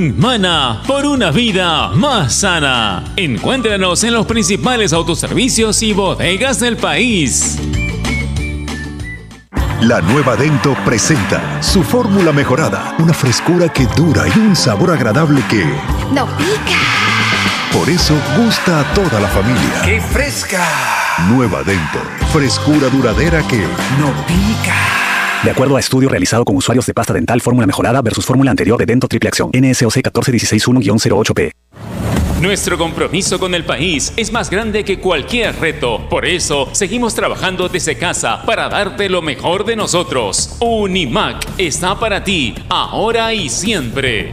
Mana por una vida más sana. Encuéntranos en los principales autoservicios y bodegas del país. La nueva Dento presenta su fórmula mejorada, una frescura que dura y un sabor agradable que no pica. Por eso gusta a toda la familia. ¡Qué fresca! Nueva Dento, frescura duradera que no pica. De acuerdo a estudio realizado con usuarios de pasta dental fórmula mejorada versus fórmula anterior de Dento Triple Acción, NSOC 14161-08P. Nuestro compromiso con el país es más grande que cualquier reto. Por eso, seguimos trabajando desde casa para darte lo mejor de nosotros. Unimac está para ti, ahora y siempre.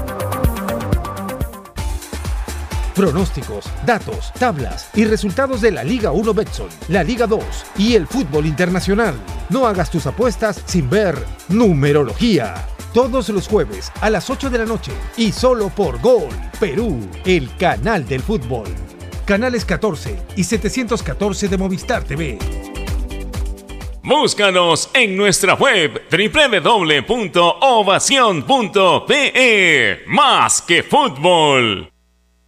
pronósticos, datos, tablas y resultados de la Liga 1 Betson, la Liga 2 y el fútbol internacional. No hagas tus apuestas sin ver numerología. Todos los jueves a las 8 de la noche y solo por Gol Perú, el canal del fútbol. Canales 14 y 714 de Movistar TV. Búscanos en nuestra web www.ovacion.pe. Más que fútbol.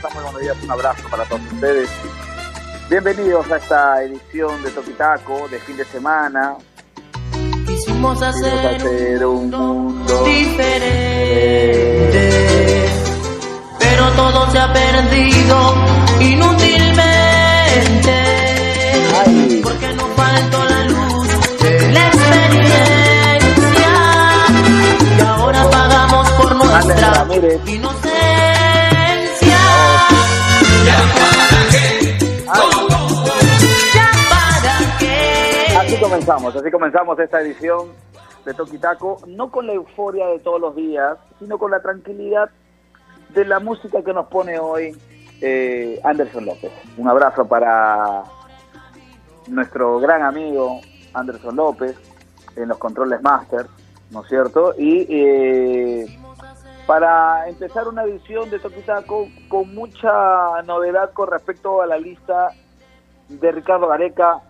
¿Cómo estamos? Buenos días, un abrazo para todos ustedes. Bienvenidos a esta edición de Tokitaco de fin de semana. Quisimos hacer, un mundo diferente, pero todo se ha perdido inútilmente. Porque no faltó la la experiencia y ahora pagamos por nuestra. Comenzamos, así comenzamos esta edición de Toquitaco, no con la euforia de todos los días, sino con la tranquilidad de la música que nos pone hoy eh, Anderson López. Un abrazo para nuestro gran amigo Anderson López en los controles master, ¿no es cierto? Y eh, para empezar una edición de Toquitaco con mucha novedad con respecto a la lista de Ricardo Gareca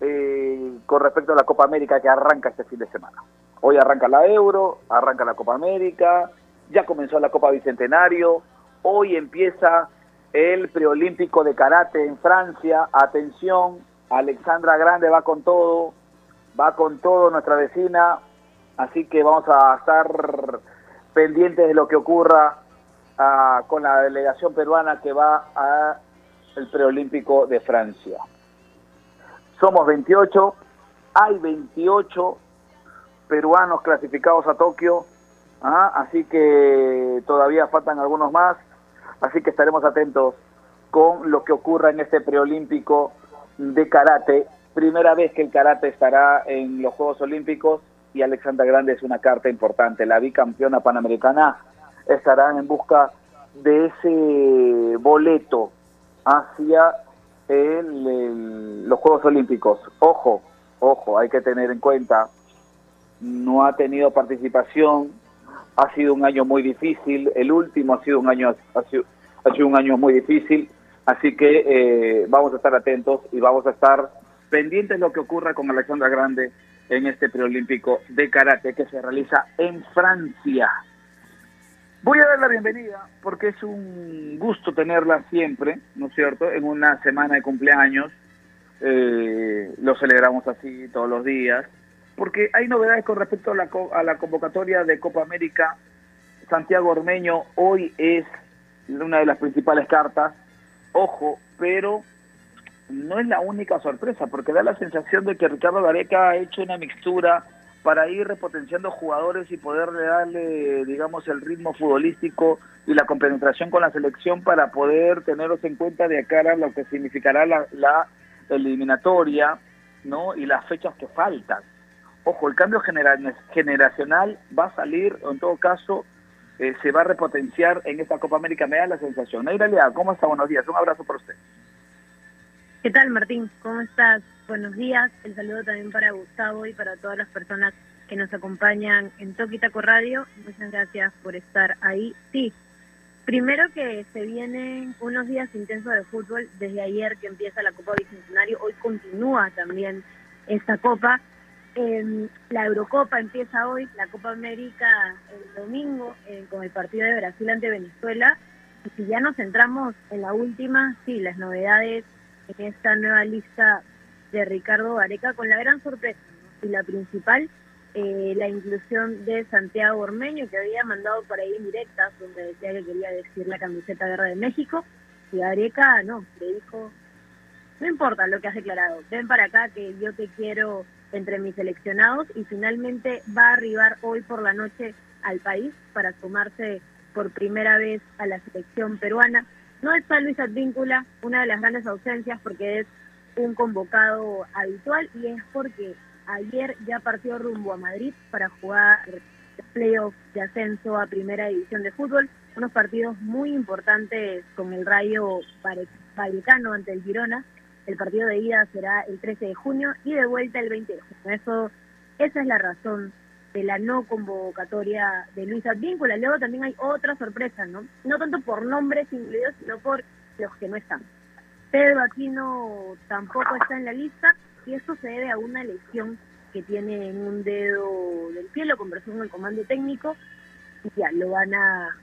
eh, con respecto a la Copa América que arranca este fin de semana. Hoy arranca la Euro, arranca la Copa América, ya comenzó la Copa Bicentenario, hoy empieza el preolímpico de karate en Francia, atención, Alexandra Grande va con todo, va con todo nuestra vecina, así que vamos a estar pendientes de lo que ocurra ah, con la delegación peruana que va a el preolímpico de Francia. Somos 28, hay 28 peruanos clasificados a Tokio, ¿ah? así que todavía faltan algunos más, así que estaremos atentos con lo que ocurra en este preolímpico de karate. Primera vez que el karate estará en los Juegos Olímpicos y Alexandra Grande es una carta importante. La bicampeona panamericana estará en busca de ese boleto hacia los Juegos Olímpicos. Ojo, ojo, hay que tener en cuenta, no ha tenido participación, ha sido un año muy difícil, el último ha sido un año, ha sido, ha sido un año muy difícil, así que eh, vamos a estar atentos y vamos a estar pendientes de lo que ocurra con Alexandra Grande en este preolímpico de karate que se realiza en Francia. Voy a dar la bienvenida porque es un gusto tenerla siempre, ¿no es cierto? En una semana de cumpleaños, eh, lo celebramos así todos los días, porque hay novedades con respecto a la, a la convocatoria de Copa América. Santiago Ormeño hoy es una de las principales cartas, ojo, pero no es la única sorpresa, porque da la sensación de que Ricardo Gareca ha hecho una mixtura para ir repotenciando jugadores y poder darle, digamos, el ritmo futbolístico y la compenetración con la selección para poder tenerlos en cuenta de cara a lo que significará la, la eliminatoria, ¿no? Y las fechas que faltan. Ojo, el cambio generacional va a salir, o en todo caso, eh, se va a repotenciar en esta Copa América, me da la sensación. Neira Lea, ¿cómo está? Buenos días, un abrazo para usted. ¿Qué tal, Martín? ¿Cómo estás? Buenos días. El saludo también para Gustavo y para todas las personas que nos acompañan en Toquitaco Radio. Muchas gracias por estar ahí. Sí, primero que se vienen unos días intensos de fútbol desde ayer que empieza la Copa Bicentenario. Hoy continúa también esta Copa. Eh, la Eurocopa empieza hoy, la Copa América el domingo eh, con el partido de Brasil ante Venezuela. Y si ya nos centramos en la última, sí, las novedades en esta nueva lista de Ricardo Areca con la gran sorpresa y la principal, eh, la inclusión de Santiago Ormeño, que había mandado por ahí directas donde decía que quería decir la camiseta Guerra de México, y Areca no, le dijo, no importa lo que has declarado, ven para acá que yo te quiero entre mis seleccionados y finalmente va a arribar hoy por la noche al país para sumarse por primera vez a la selección peruana. No está Luis Advíncula, una de las grandes ausencias porque es un convocado habitual y es porque ayer ya partió rumbo a Madrid para jugar playoff de ascenso a primera división de fútbol, unos partidos muy importantes con el Rayo Vallecano ante el Girona. El partido de ida será el 13 de junio y de vuelta el 20 de junio. Eso, esa es la razón de la no convocatoria de Luis Advíncula. Luego también hay otra sorpresa, ¿no? No tanto por nombres incluidos, sino por los que no están. Pedro Aquino tampoco está en la lista y esto se debe a una lesión que tiene en un dedo del pie, lo conversó con el comando técnico y ya lo van a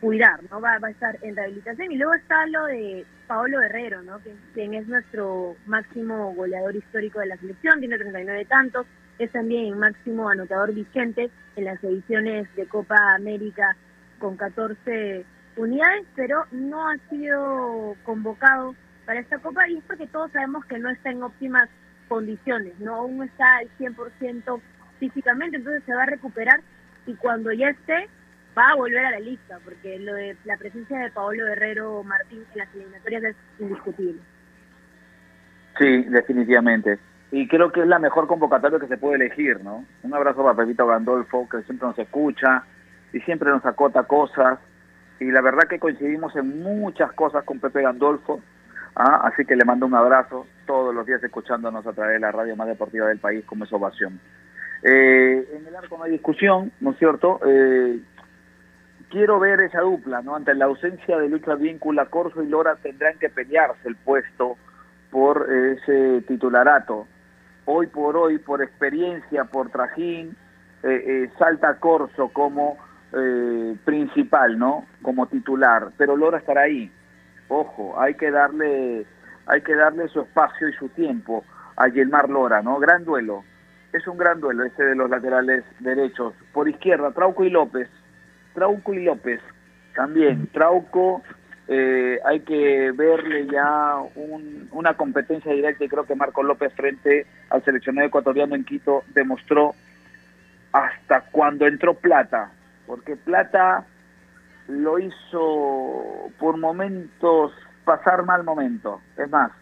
cuidar, ¿no? Va, a estar en rehabilitación. Y luego está lo de Paolo Guerrero, ¿no? quien es nuestro máximo goleador histórico de la selección, tiene 39 tantos, es también máximo anotador vigente en las ediciones de Copa América con 14 unidades, pero no ha sido convocado para esta Copa y es porque todos sabemos que no está en óptimas condiciones, no aún está al 100% físicamente, entonces se va a recuperar y cuando ya esté va a volver a la lista, porque lo de la presencia de Paolo Guerrero Martín en las eliminatorias es indiscutible. Sí, definitivamente y creo que es la mejor convocatoria que se puede elegir, ¿no? Un abrazo para Pepito Gandolfo, que siempre nos escucha y siempre nos acota cosas, y la verdad que coincidimos en muchas cosas con Pepe Gandolfo, ¿ah? así que le mando un abrazo todos los días escuchándonos a través de la radio más deportiva del país como es ovación. Eh, en el arco no hay discusión, ¿no es cierto? Eh, quiero ver esa dupla, ¿no? Ante la ausencia de lucha víncula, Corso y Lora tendrán que pelearse el puesto por ese titularato hoy por hoy, por experiencia, por trajín, eh, eh, salta Corso como eh, principal, ¿no? Como titular, pero Lora estará ahí. Ojo, hay que darle, hay que darle su espacio y su tiempo a Yelmar Lora, ¿no? Gran duelo. Es un gran duelo ese de los laterales derechos. Por izquierda, Trauco y López. Trauco y López también. Trauco eh, hay que verle ya una competencia directa y creo que Marco López frente al seleccionado ecuatoriano en Quito demostró hasta cuando entró Plata, porque Plata lo hizo por momentos pasar mal momento. Es más,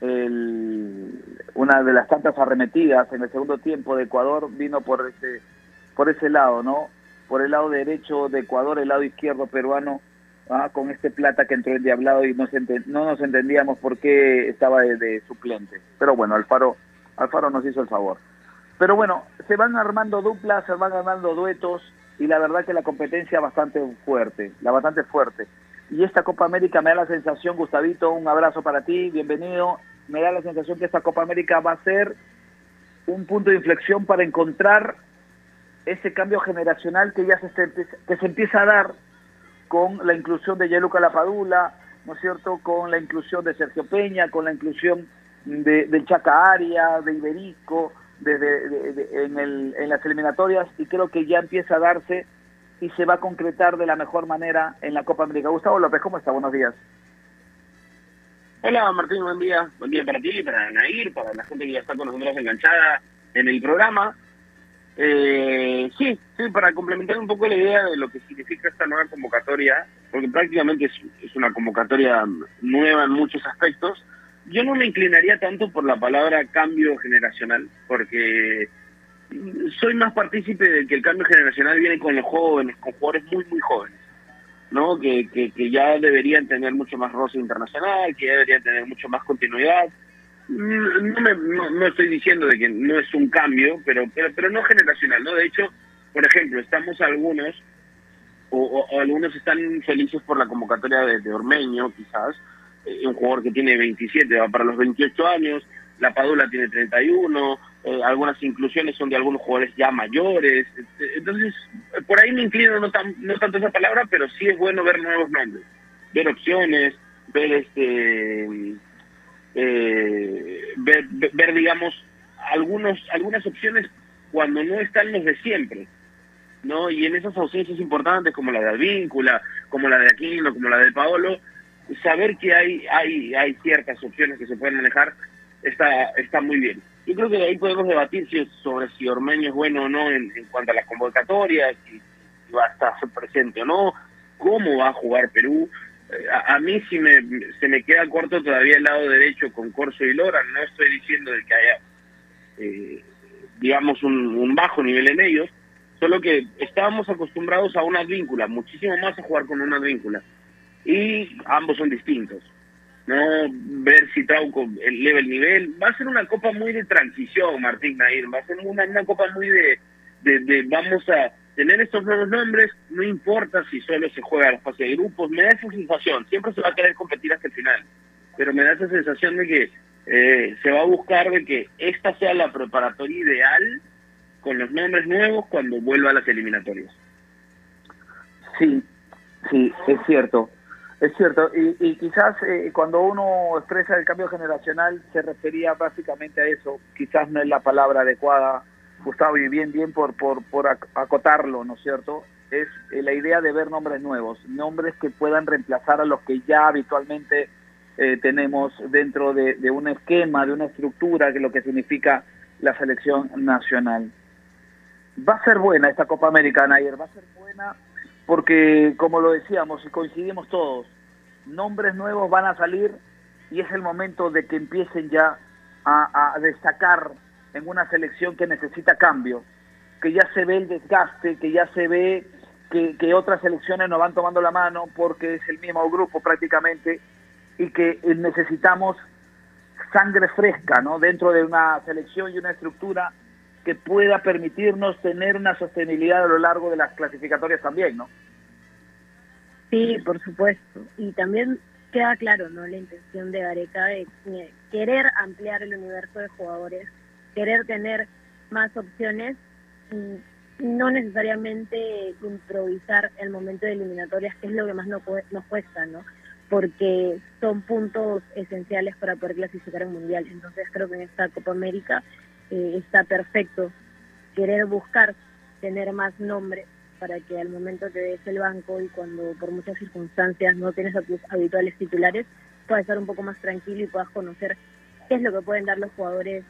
una de las tantas arremetidas en el segundo tiempo de Ecuador vino por ese, por ese lado, ¿no? Por el lado derecho de Ecuador, el lado izquierdo peruano ¿ah? con este plata que entró el diablado y no, no nos entendíamos por qué estaba de, suplente. Pero bueno, Alfaro, Alfaro nos hizo el favor. Pero bueno, se van armando duplas, se van armando duetos y la verdad que la competencia bastante fuerte, la bastante fuerte. Y esta Copa América me da la sensación, Gustavito, un abrazo para ti, bienvenido. Me da la sensación que esta Copa América va a ser un punto de inflexión para encontrar ese cambio generacional que ya se, que se empieza a dar con la inclusión de Yeluca Lapadula, ¿no es cierto?, con la inclusión de Sergio Peña, con la inclusión de, del Chaca Aria, de Iberico, de, en, el, en las eliminatorias, y creo que ya empieza a darse y se va a concretar de la mejor manera en la Copa América. Gustavo López, ¿cómo está? Buenos días. Hola Martín, buen día. Buen día para ti, para Nair, para la gente que ya está con nosotros enganchada en el programa. Eh, sí, sí, para complementar un poco la idea de lo que significa esta nueva convocatoria, porque prácticamente es, una convocatoria nueva en muchos aspectos, yo no me inclinaría tanto por la palabra cambio generacional, porque soy más partícipe de que el cambio generacional viene con los jóvenes, con jugadores muy, muy jóvenes, ¿no? Que, que, que ya deberían tener mucho más roce internacional, que ya deberían tener mucho más continuidad no, me, no, estoy diciendo de que no es un cambio, pero, pero, pero no generacional, ¿no? De hecho, por ejemplo, estamos algunos, o, algunos están felices por la convocatoria de, Ormeño, quizás, eh, un jugador que tiene 27, va para los 28 años, la Padula tiene 31, eh, algunas inclusiones son de algunos jugadores ya mayores, este, entonces por ahí me inclino no, tan, no tanto esa palabra, pero sí es bueno ver nuevos nombres, ver opciones, ver este eh, ver, ver, digamos, algunos, algunas opciones cuando no están los de siempre. ¿no? Y en esas ausencias importantes como la de Advíncula, como la de Aquino, como la de Paolo, saber que hay, hay, hay ciertas opciones que se pueden manejar está, está muy bien. Yo creo que ahí podemos debatir si, sobre si Ormeño es bueno o no en, cuanto a las convocatorias, si, va a estar presente o no, cómo va a jugar Perú, a, mí sí me, se me queda corto todavía el lado derecho con Corso y Lora. No estoy diciendo de que haya, eh, digamos, un, bajo nivel en ellos, solo que estábamos acostumbrados a una víncula, muchísimo más a jugar con una víncula. Y ambos son distintos. No ver si Trauco eleva el nivel. Va a ser una copa muy de transición, Martín Nair. Va a ser una, una copa muy de, de vamos a tener estos nuevos nombres, no importa si solo se juega la fase de grupos, me da esa sensación, siempre se va a querer competir hasta el final, pero me da esa sensación de que eh, se va a buscar de que esta sea la preparatoria ideal con los nombres nuevos cuando vuelva a las eliminatorias. Sí, sí, es cierto. Es cierto, y, quizás eh, cuando uno expresa el cambio generacional se refería básicamente a eso, quizás no es la palabra adecuada, Gustavo, y bien, bien por, por, por acotarlo, ¿no es cierto? Es eh, la idea de ver nombres nuevos, nombres que puedan reemplazar a los que ya habitualmente eh, tenemos dentro de, un esquema, de una estructura, que es lo que significa la selección nacional. Va a ser buena esta Copa Americana ayer, va a ser buena porque, como lo decíamos y coincidimos todos, nombres nuevos van a salir y es el momento de que empiecen ya a destacar en una selección que necesita cambio, que ya se ve el desgaste, que ya se ve que, otras selecciones nos van tomando la mano porque es el mismo grupo prácticamente y que necesitamos sangre fresca ¿no? dentro de una selección y una estructura que pueda permitirnos tener una sostenibilidad a lo largo de las clasificatorias también, ¿no? Sí, por supuesto. Y también queda claro, ¿no? La intención de Gareca de querer ampliar el universo de jugadores querer tener más opciones, no necesariamente improvisar el momento de eliminatorias, que es lo que más nos, cuesta, ¿no? Porque son puntos esenciales para poder clasificar un mundial. Entonces creo que en esta Copa América eh, está perfecto querer buscar tener más nombres para que al momento te des el banco y cuando por muchas circunstancias no tienes a tus habituales titulares, puedas estar un poco más tranquilo y puedas conocer qué es lo que pueden dar los jugadores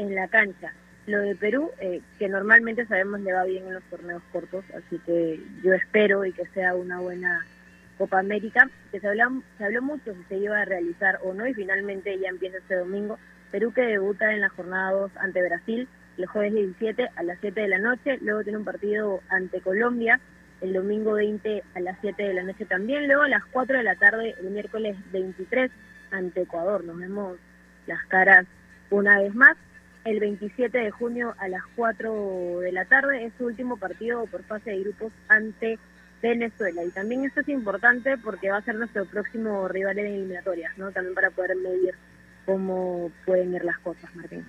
en la cancha. Lo de Perú, eh, que normalmente sabemos le va bien en los torneos cortos, así que yo espero y que sea una buena Copa América, que se habló, se habló mucho si se iba a realizar o no y finalmente ya empieza este domingo. Perú que debuta en la jornada 2 ante Brasil el jueves 17 a las 7 de la noche, luego tiene un partido ante Colombia el domingo 20 a las 7 de la noche también, luego a las 4 de la tarde el miércoles 23 ante Ecuador, nos vemos las caras una vez más. El 27 de junio a las 4 de la tarde es su último partido por fase de grupos ante Venezuela. Y también esto es importante porque va a ser nuestro próximo rival en eliminatorias, ¿no? También para poder medir cómo pueden ir las cosas, Martín.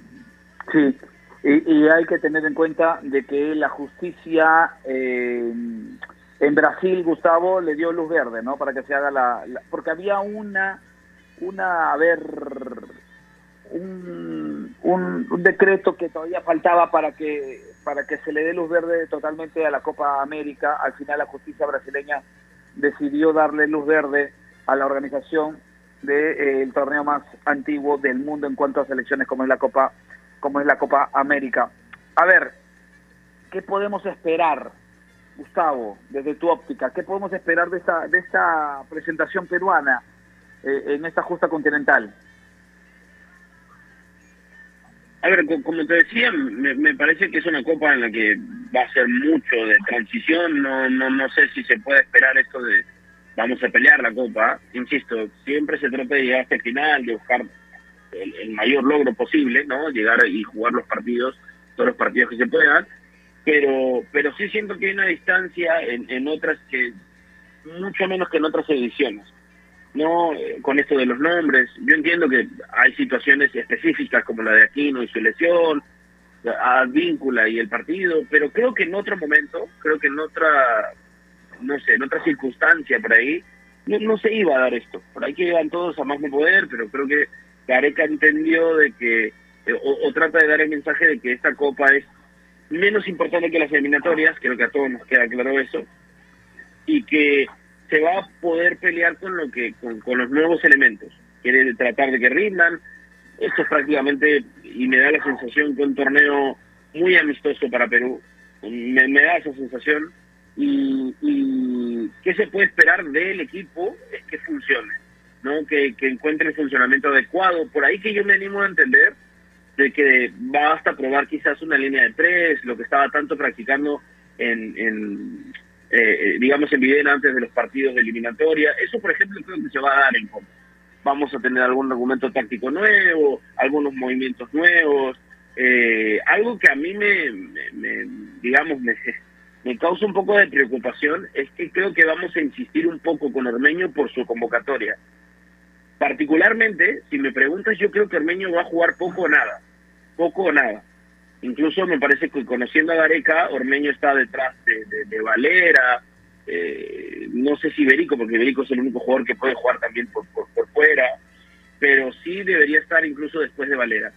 Sí, y, hay que tener en cuenta de que la justicia eh, en Brasil, Gustavo, le dio luz verde, ¿no? Para que se haga la, porque había una, una, a ver, un, un, decreto que todavía faltaba para que para que se le dé luz verde totalmente a la Copa América. Al final la justicia brasileña decidió darle luz verde a la organización del eh, torneo más antiguo del mundo en cuanto a selecciones como es la Copa como es la Copa América. A ver, ¿qué podemos esperar, Gustavo, desde tu óptica? ¿Qué podemos esperar de esta, de esta presentación peruana eh, en esta justa continental? A ver, como te decía, me, parece que es una copa en la que va a ser mucho de transición. No, no, no sé si se puede esperar esto de vamos a pelear la copa. Insisto, siempre se trata de llegar hasta el final, de buscar el, mayor logro posible, ¿no? Llegar y jugar los partidos, todos los partidos que se puedan, pero pero sí siento que hay una distancia en, en otras que mucho menos que en otras ediciones. No, con esto de los nombres, yo entiendo que hay situaciones específicas como la de Aquino y su lesión, a Víncula y el partido, pero creo que en otro momento, creo que en otra, no sé, en otra circunstancia por ahí, no, no se iba a dar esto. Por ahí que iban todos a más no poder, pero creo que Gareca entendió de que, eh, o, trata de dar el mensaje de que esta copa es menos importante que las eliminatorias, creo que a todos nos queda claro eso, y que se va a poder pelear con lo que con, los nuevos elementos. Quiere tratar de que rindan. Esto es prácticamente, y me da la sensación que un torneo muy amistoso para Perú. Me, da esa sensación. Y, y qué se puede esperar del equipo es que funcione no que, que encuentre el funcionamiento adecuado. Por ahí que yo me animo a entender de que basta probar quizás una línea de tres, lo que estaba tanto practicando en, en eh, digamos, en Videna antes de los partidos de eliminatoria. Eso, por ejemplo, creo que se va a dar en Copa. Vamos a tener algún argumento táctico nuevo, algunos movimientos nuevos, eh, algo que a mí me, me, digamos, me, me causa un poco de preocupación es que creo que vamos a insistir un poco con Ormeño por su convocatoria. Particularmente, si me preguntas, yo creo que Ormeño va a jugar poco o nada. Poco o nada. Incluso me parece que conociendo a Gareca, Ormeño está detrás de, Valera, eh, no sé si Berico, porque Berico es el único jugador que puede jugar también por, por, fuera, pero sí debería estar incluso después de Valera,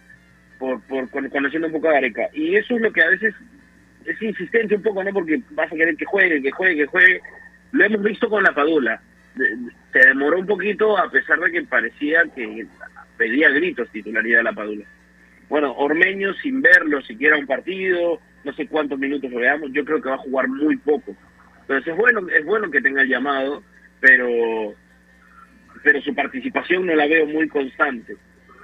por, por conociendo un poco a Gareca. Y eso es lo que a veces es insistente un poco, ¿no? Porque vas a querer que juegue, que juegue, que juegue. Lo hemos visto con la Padula se demoró un poquito a pesar de que parecía que pedía gritos titularidad de la Padula. Bueno, Ormeño sin verlo siquiera un partido, no sé cuántos minutos lo veamos, yo creo que va a jugar muy poco. Entonces es bueno, es bueno que tenga el llamado, pero pero su participación no la veo muy constante.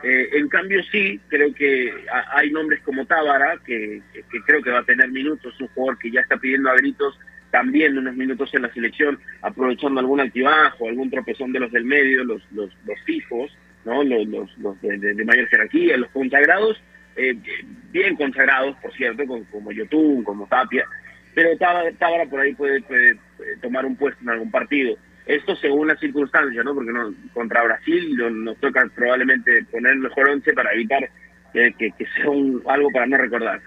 Eh, en cambio sí, creo que hay nombres como Tábara, que, que, creo que va a tener minutos, un jugador que ya está pidiendo a gritos también unos minutos en la selección, aprovechando algún altibajo, algún tropezón de los del medio, los, los, los fijos, ¿no? los, los, de, mayor jerarquía, los consagrados, eh, bien consagrados, por cierto, como, Yotun, como Tapia, pero Tábara por ahí puede, tomar un puesto en algún partido. Esto según las circunstancias, ¿no? Porque no, contra Brasil nos toca probablemente poner el mejor once para evitar que, que, sea un, algo para no recordar.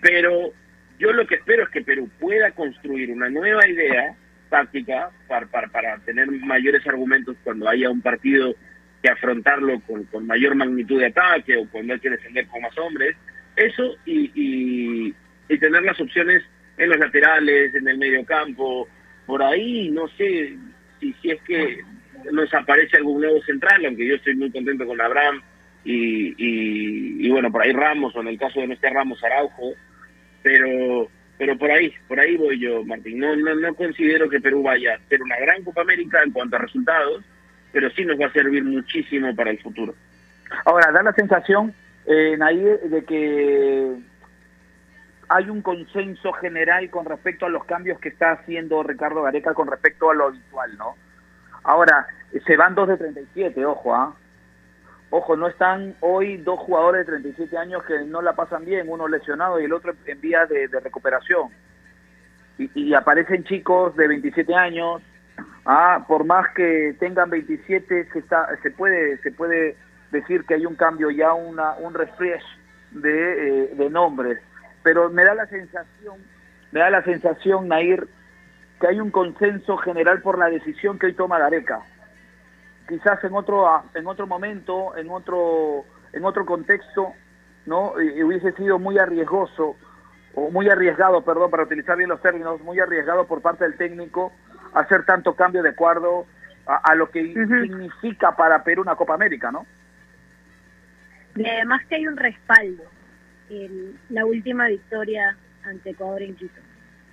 Pero yo lo que espero es que Perú pueda construir una nueva idea táctica para, para, tener mayores argumentos cuando haya un partido que afrontarlo con, con, mayor magnitud de ataque o cuando hay que defender con más hombres. Eso y, y, tener las opciones en los laterales, en el medio campo, por ahí, no sé si, si es que nos aparece algún nuevo central, aunque yo estoy muy contento con Abraham y, y, bueno, por ahí Ramos, o en el caso de no esté Ramos Araujo, pero pero por ahí, por ahí voy yo, Martín. No, no, no considero que Perú vaya a ser una gran Copa América en cuanto a resultados, pero sí nos va a servir muchísimo para el futuro. Ahora, da la sensación, eh, de que hay un consenso general con respecto a los cambios que está haciendo Ricardo Gareca con respecto a lo habitual, ¿no? Ahora, se van dos de 37, ojo, ¿ah? Ojo, no están hoy dos jugadores de 37 años que no la pasan bien, uno lesionado y el otro en vía de, recuperación. Y, aparecen chicos de 27 años, ah, por más que tengan 27, se, está, se, puede, se puede decir que hay un cambio ya, una, un refresh de, eh, de nombres. Pero me da la sensación, me da la sensación, Nair, que hay un consenso general por la decisión que hoy toma Gareca quizás en otro en otro momento, en otro en otro contexto, no hubiese sido muy arriesgoso o muy arriesgado, perdón, para utilizar bien los términos, muy arriesgado por parte del técnico hacer tanto cambio de acuerdo a, lo que significa para Perú una Copa América, ¿no? Y además que hay un respaldo en la última victoria ante Ecuador en Quito.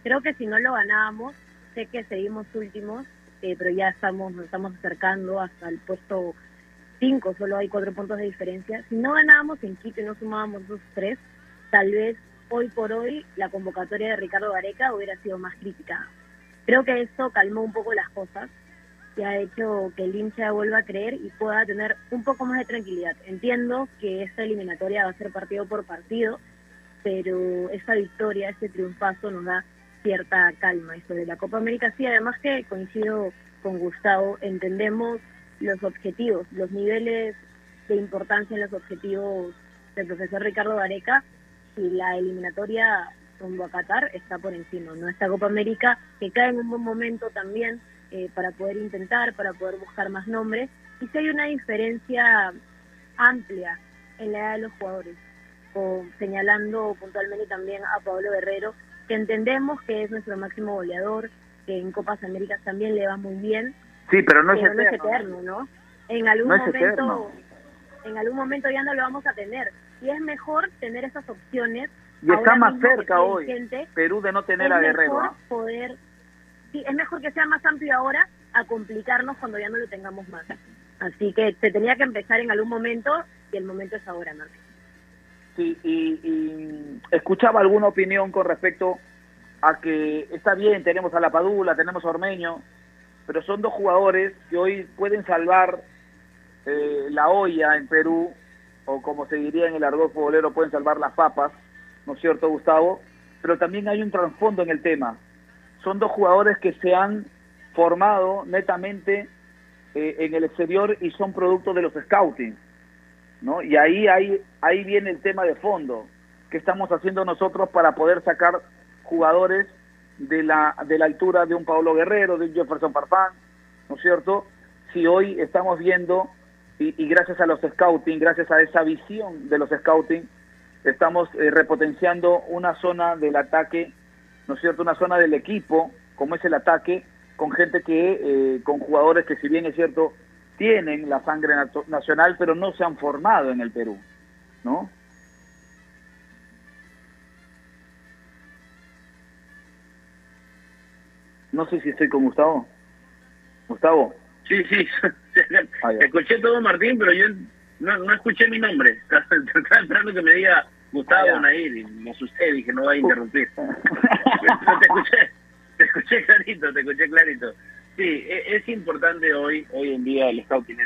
Creo que si no lo ganábamos, sé que seguimos últimos, eh, pero ya estamos, nos estamos acercando hasta el puesto 5, solo hay cuatro puntos de diferencia. Si no ganábamos en Quito y no sumábamos dos tres, tal vez hoy por hoy la convocatoria de Ricardo Gareca hubiera sido más crítica. Creo que esto calmó un poco las cosas y ha hecho que el hincha vuelva a creer y pueda tener un poco más de tranquilidad. Entiendo que esta eliminatoria va a ser partido por partido, pero esta victoria, este triunfazo nos da cierta calma. esto de la Copa América sí, además que coincido con Gustavo, entendemos los objetivos, los niveles de importancia en los objetivos del profesor Ricardo Gareca y la eliminatoria rumbo a Qatar está por encima, ¿no? Esta Copa América que cae en un buen momento también eh, para poder intentar, para poder buscar más nombres y si hay una diferencia amplia en la edad de los jugadores, o señalando puntualmente también a Pablo Guerrero, que entendemos que es nuestro máximo goleador, que en Copas Américas también le va muy bien. Sí, pero no, es, eterno. no En algún momento en algún momento ya no lo vamos a tener y es mejor tener esas opciones. Y está más cerca hoy Perú de no tener a Guerrero. ¿ah? poder sí, es mejor que sea más amplio ahora a complicarnos cuando ya no lo tengamos más. Así que se tenía que empezar en algún momento y el momento es ahora, ¿no? y, escuchaba alguna opinión con respecto a que está bien, tenemos a La Padula, tenemos a Ormeño, pero son dos jugadores que hoy pueden salvar eh, la olla en Perú, o como se diría en el argot futbolero, pueden salvar las papas, ¿no es cierto, Gustavo? Pero también hay un trasfondo en el tema. Son dos jugadores que se han formado netamente eh, en el exterior y son producto de los scouting ¿no? Y ahí, ahí, ahí viene el tema de fondo, que estamos haciendo nosotros para poder sacar jugadores de la, de la altura de un Pablo Guerrero, de un Jefferson Farfán, ¿no es cierto? Si hoy estamos viendo, y, gracias a los scouting, gracias a esa visión de los scouting, estamos eh, repotenciando una zona del ataque, ¿no es cierto? Una zona del equipo, como es el ataque, con gente que, eh, con jugadores que si bien es cierto, tienen la sangre nacional, pero no se han formado en el Perú, ¿no? No sé si estoy con Gustavo. Gustavo. Sí, sí. Ah, escuché todo Martín, pero yo no, no escuché mi nombre. Estaba esperando que me diga Gustavo ah, Nair y me asusté, dije no va a interrumpir. te escuché, te escuché clarito, te escuché clarito. Sí, e, es importante hoy, hoy en día el scouting.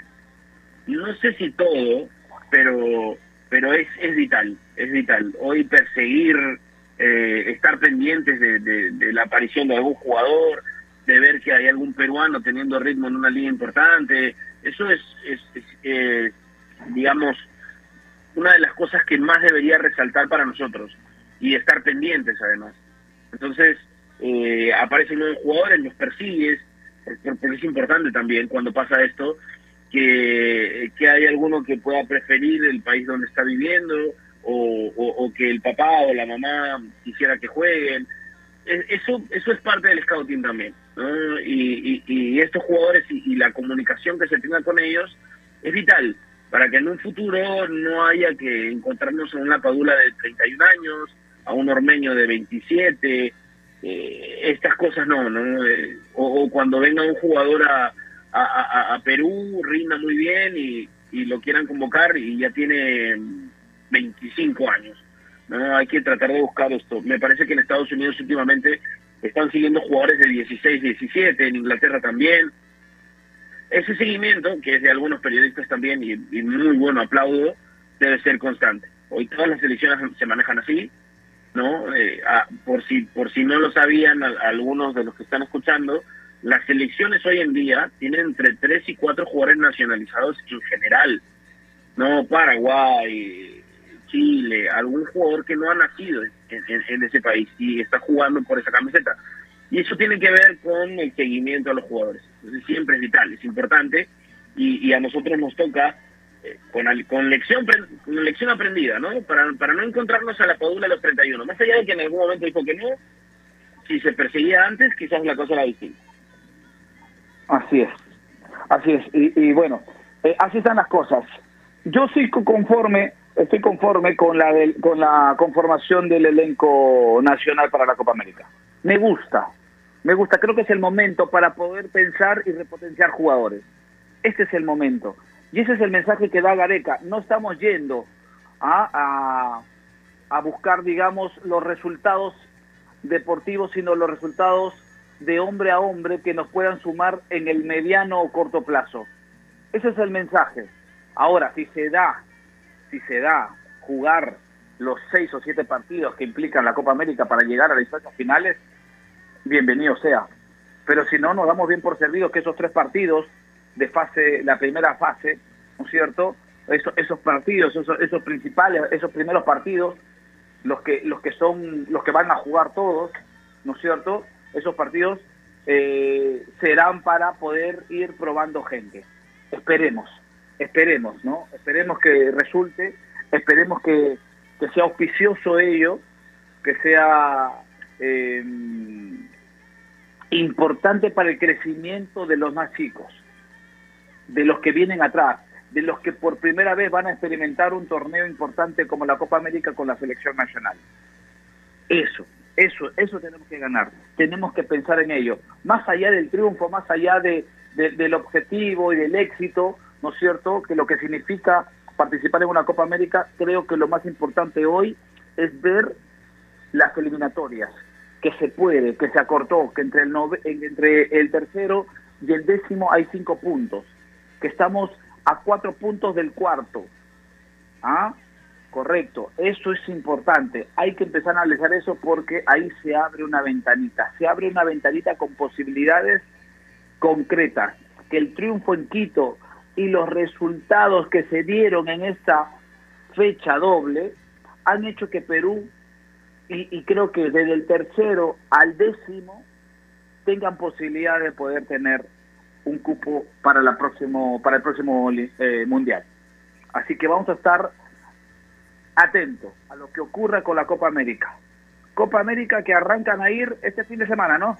No sé si todo, pero pero es, es vital, es vital. Hoy perseguir, eh, estar pendientes de, la aparición de algún jugador, de ver que hay algún peruano teniendo ritmo en una liga importante, eso es, es, digamos, una de las cosas que más debería resaltar para nosotros y estar pendientes además. Entonces, eh, aparecen nuevos jugadores, los persigues, porque es importante también cuando pasa esto, que, que hay alguno que pueda preferir el país donde está viviendo o, que el papá o la mamá quisiera que jueguen. eso, eso es parte del scouting también. Y, estos jugadores y, la comunicación que se tenga con ellos es vital para que en un futuro no haya que encontrarnos en una padula de 31 años, a un ormeño de 27, eh, estas cosas no, ¿no? Eh, o, cuando venga un jugador a, a, a, Perú, rinda muy bien y, y lo quieran convocar y ya tiene 25 años. ¿no? Hay que tratar de buscar esto. Me parece que en Estados Unidos últimamente están siguiendo jugadores de 16, 17, en Inglaterra también. Ese seguimiento, que es de algunos periodistas también, y, muy bueno, aplaudo, debe ser constante. Hoy todas las elecciones se manejan así, ¿no? Eh, por, si, por si no lo sabían algunos de los que están escuchando, las selecciones hoy en día tienen entre 3 y 4 jugadores nacionalizados en general, ¿no? Paraguay, Chile, algún jugador que no ha nacido en, ese país y está jugando por esa camiseta. Y eso tiene que ver con el seguimiento a los jugadores. Siempre es vital, es importante y, a nosotros nos toca eh, con, con, lección, con lección aprendida, ¿no? Para, para no encontrarnos a la padula de los 31. Más allá de que en algún momento dijo que no, si se perseguía antes, quizás la cosa era distinta. Así es, así es. Y, bueno, eh, así están las cosas. Yo soy conforme estoy conforme con la, con la conformación del elenco nacional para la Copa América. Me gusta, me gusta, creo que es el momento para poder pensar y repotenciar jugadores. Este es el momento. Y ese es el mensaje que da Gareca. No estamos yendo a, a, buscar, digamos, los resultados deportivos, sino los resultados de hombre a hombre que nos puedan sumar en el mediano o corto plazo. Ese es el mensaje. Ahora, si se da si se da jugar los seis o siete partidos que implican la Copa América para llegar a las instancias finales, bienvenido sea. Pero si no, nos damos bien por servidos que esos tres partidos de fase, la primera fase, ¿no es cierto? Esos, esos partidos, esos, esos principales, esos primeros partidos, los que, los que son, los que van a jugar todos, ¿no es cierto? Esos partidos eh, serán para poder ir probando gente. Esperemos esperemos, ¿no? Esperemos que resulte, esperemos que, sea auspicioso ello, que sea eh, importante para el crecimiento de los más chicos, de los que vienen atrás, de los que por primera vez van a experimentar un torneo importante como la Copa América con la selección nacional. Eso, eso, eso tenemos que ganar, tenemos que pensar en ello, más allá del triunfo, más allá de, del objetivo y del éxito, ¿no es cierto?, que lo que significa participar en una Copa América, creo que lo más importante hoy es ver las eliminatorias, que se puede, que se acortó, que entre el, entre el tercero y el décimo hay cinco puntos, que estamos a cuatro puntos del cuarto. ¿Ah? Correcto, eso es importante. Hay que empezar a analizar eso porque ahí se abre una ventanita. Se abre una ventanita con posibilidades concretas. Que el triunfo en Quito y los resultados que se dieron en esta fecha doble han hecho que Perú, y, creo que desde el tercero al décimo, tengan posibilidad de poder tener un cupo para, la próximo, para el próximo eh, mundial. Así que vamos a estar atentos a lo que ocurra con la Copa América. Copa América que arrancan a ir este fin de semana, ¿no?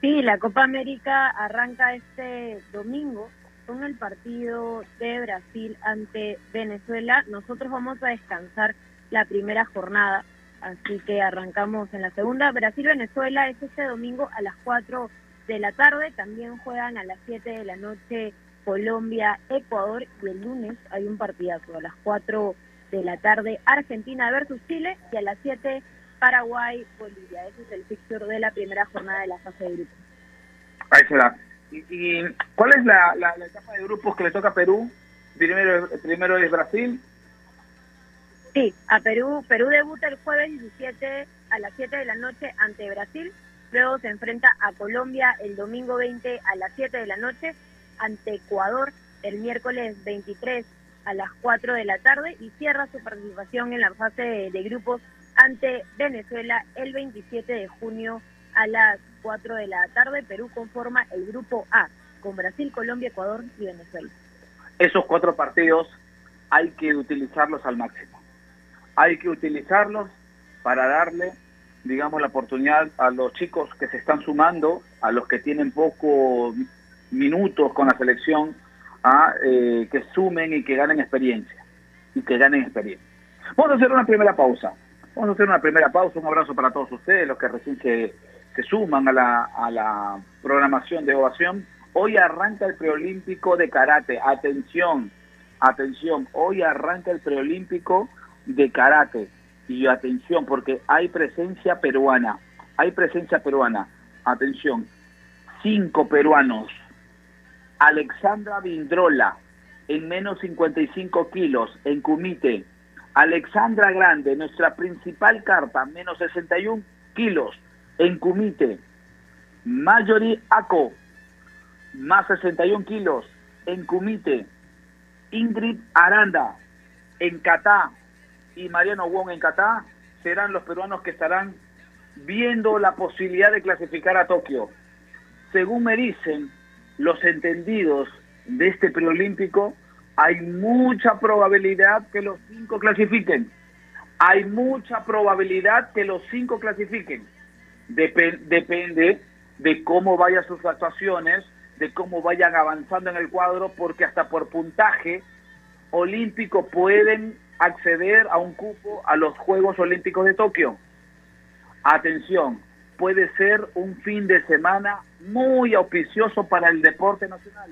Sí, la Copa América arranca este domingo con el partido de Brasil ante Venezuela. Nosotros vamos a descansar la primera jornada, así que arrancamos en la segunda. Brasil-Venezuela es este domingo a las 4 de la tarde. También juegan a las 7 de la noche Colombia-Ecuador y el lunes hay un partidazo a las 4 de la tarde Argentina versus Chile y a las 7 Paraguay, Bolivia. Ese es el fixture de la primera jornada de la fase de grupos. Ahí será. ¿Y, cuál es la, la, etapa de grupos que le toca a Perú? Primero, primero es Brasil. Sí, a Perú. Perú debuta el jueves 17 a las 7 de la noche ante Brasil. Luego se enfrenta a Colombia el domingo 20 a las 7 de la noche ante Ecuador el miércoles 23 a las 4 de la tarde y cierra su participación en la fase de grupos ante Venezuela el 27 de junio a las 4 de la tarde. Perú conforma el grupo A con Brasil, Colombia, Ecuador y Venezuela. Esos cuatro partidos hay que utilizarlos al máximo. Hay que utilizarlos para darle digamos, la oportunidad a los chicos que se están sumando, a los que tienen pocos minutos con la selección, a eh, que sumen y que ganen experiencia. Y que ganen experiencia. Vamos a hacer una primera pausa. Vamos a hacer una primera pausa. Un abrazo para todos ustedes, los que recién se, se suman a la, a la programación de ovación. Hoy arranca el preolímpico de karate. Atención, atención. Hoy arranca el preolímpico de karate. Y atención, porque hay presencia peruana. Hay presencia peruana. Atención. Cinco peruanos. Alexandra Vindrola, en menos 55 kilos, en Kumite. Alexandra Grande, nuestra principal carta, menos 61 kilos, en Kumite. Mayori Ako, más 61 kilos, en Kumite. Ingrid Aranda, en Catá, y Mariano Wong en Catá, serán los peruanos que estarán viendo la posibilidad de clasificar a Tokio. Según me dicen los entendidos de este preolímpico, hay mucha probabilidad que los cinco clasifiquen. Hay mucha probabilidad que los cinco clasifiquen. depende de cómo vayan sus actuaciones, de cómo vayan avanzando en el cuadro, porque hasta por puntaje olímpico pueden acceder a un cupo a los Juegos Olímpicos de Tokio. Atención, puede ser un fin de semana muy auspicioso para el deporte nacional,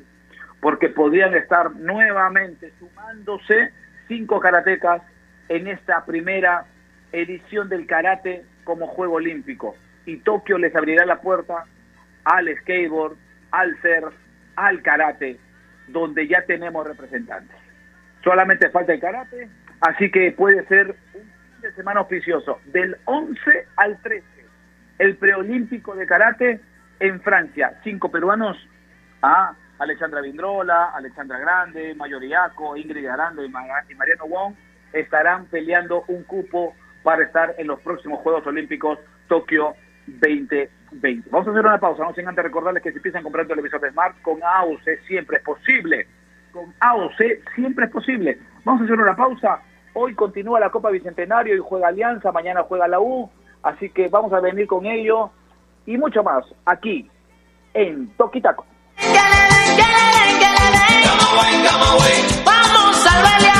porque podrían estar nuevamente sumándose cinco karatecas en esta primera edición del karate como juego olímpico. Y Tokio les abrirá la puerta al skateboard, al surf, al karate, donde ya tenemos representantes. Solamente falta el karate, así que puede ser un fin de semana auspicioso, del 11 al 13, el preolímpico de karate en Francia. Cinco peruanos, a Alexandra Vindrola, Alexandra Grande, Mayoriaco, Ingrid Arando y, Mariano Wong, estarán peleando un cupo para estar en los próximos Juegos Olímpicos Tokio 2020. Vamos a hacer una pausa, no sin antes recordarles que si piensan comprar un televisor de Smart, con AOC siempre es posible. Con AOC siempre es posible. Vamos a hacer una pausa. Hoy continúa la Copa Bicentenario y juega Alianza, mañana juega la U, así que vamos a venir con ello y mucho más aquí en Toquitaco. Vamos a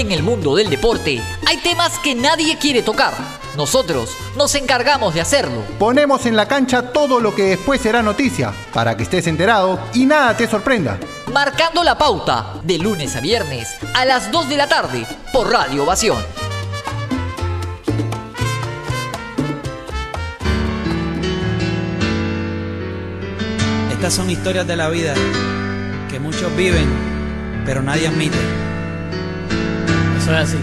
En el mundo del deporte hay temas que nadie quiere tocar. Nosotros nos encargamos de hacerlo. Ponemos en la cancha todo lo que después será noticia, para que estés enterado y nada te sorprenda. Marcando la pauta de lunes a viernes a las 2 de la tarde por Radio Ovación. Estas son historias de la vida que muchos viven, pero nadie admite. Eso es así.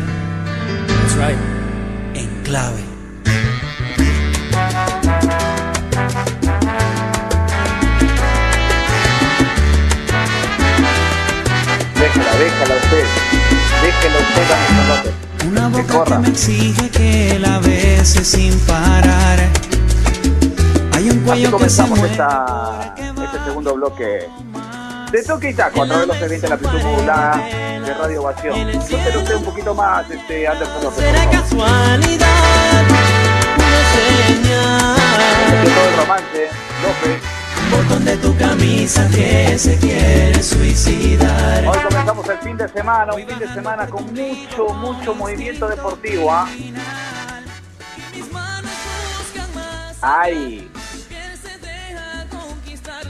That's right. En clave. Déjala, déjala usted. Déjela usted a mi. Una Que boca que me exige que la bese sin parar. Hay un Así Así comenzamos esta, este segundo bloque de Toque y Taco a través de los eventos de la amplitud modulada de Radio Ovación. Cuéntenos usted un poquito más, este Anderson López. Será casualidad, una señal. todo el romance, López. Botón de tu camisa que se quiere suicidar. Hoy comenzamos el fin de semana, un fin de semana con mucho, mucho movimiento deportivo, ¿ah? Ay.